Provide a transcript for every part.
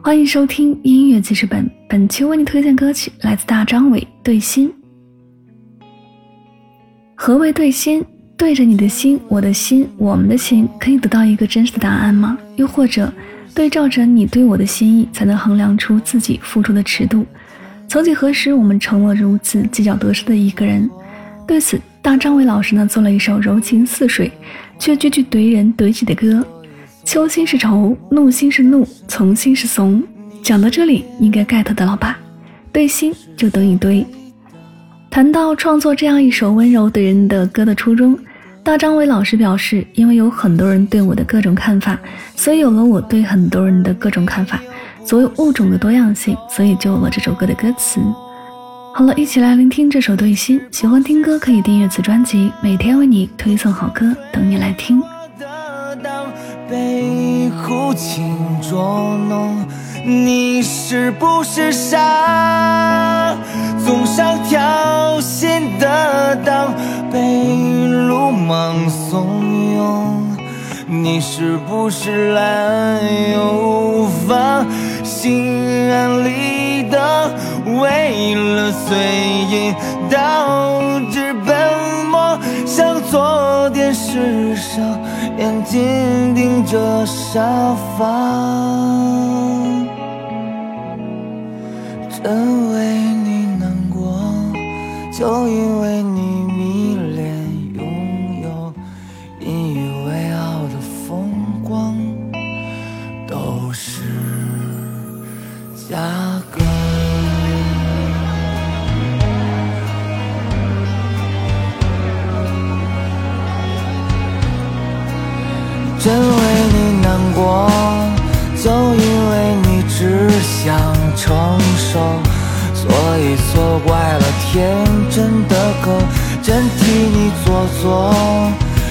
欢迎收听音乐记事本，本期为你推荐歌曲来自大张伟《对心》。何为对心？对着你的心，我的心，我们的心，可以得到一个真实的答案吗？又或者，对照着你对我的心意，才能衡量出自己付出的尺度？曾几何时，我们成了如此计较得失的一个人。对此，大张伟老师呢做了一首柔情似水，却句句怼人怼己的歌。秋心是愁，怒心是怒，从心是怂。讲到这里，应该 get 到了吧？对心就等于堆。谈到创作这样一首温柔怼人的歌的初衷，大张伟老师表示，因为有很多人对我的各种看法，所以有了我对很多人的各种看法。所有物种的多样性，所以就有了这首歌的歌词。好了，一起来聆听这首对心。喜欢听歌可以订阅此专辑，每天为你推送好歌，等你来听。被苦情捉弄，你是不是傻？总想挑衅的当，被鲁莽怂恿，你是不是滥用无法心安理得？为了随意到眼睛盯着沙发，真为你难过，就因为你迷恋拥有引以为傲的风光，都是假。难过，就因为你只想成熟，所以错怪了天真的狗，真替你做作。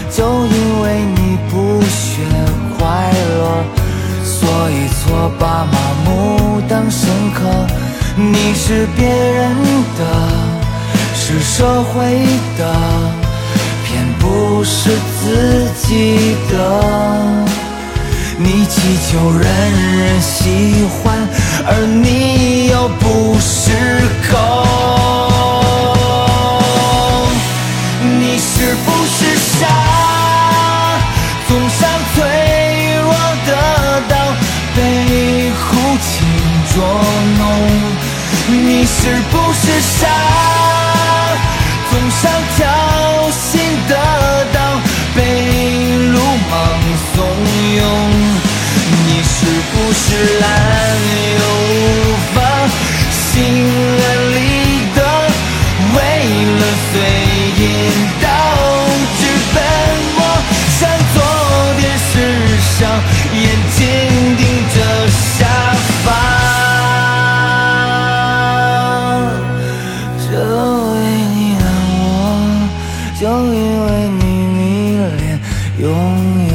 就因为你不学快乐，所以错把麻木当深刻。你是别人的，是社会的。偏不是自己的，你祈求人人喜欢，而你又不是狗。你是不是傻？总想脆弱得到被苦情捉弄。你是不是傻？总想是滥，又无法，心安理的，为了随意导，致奔，我想做电视上，眼睛盯着沙发，就因为你爱我，就因为你迷恋，永远。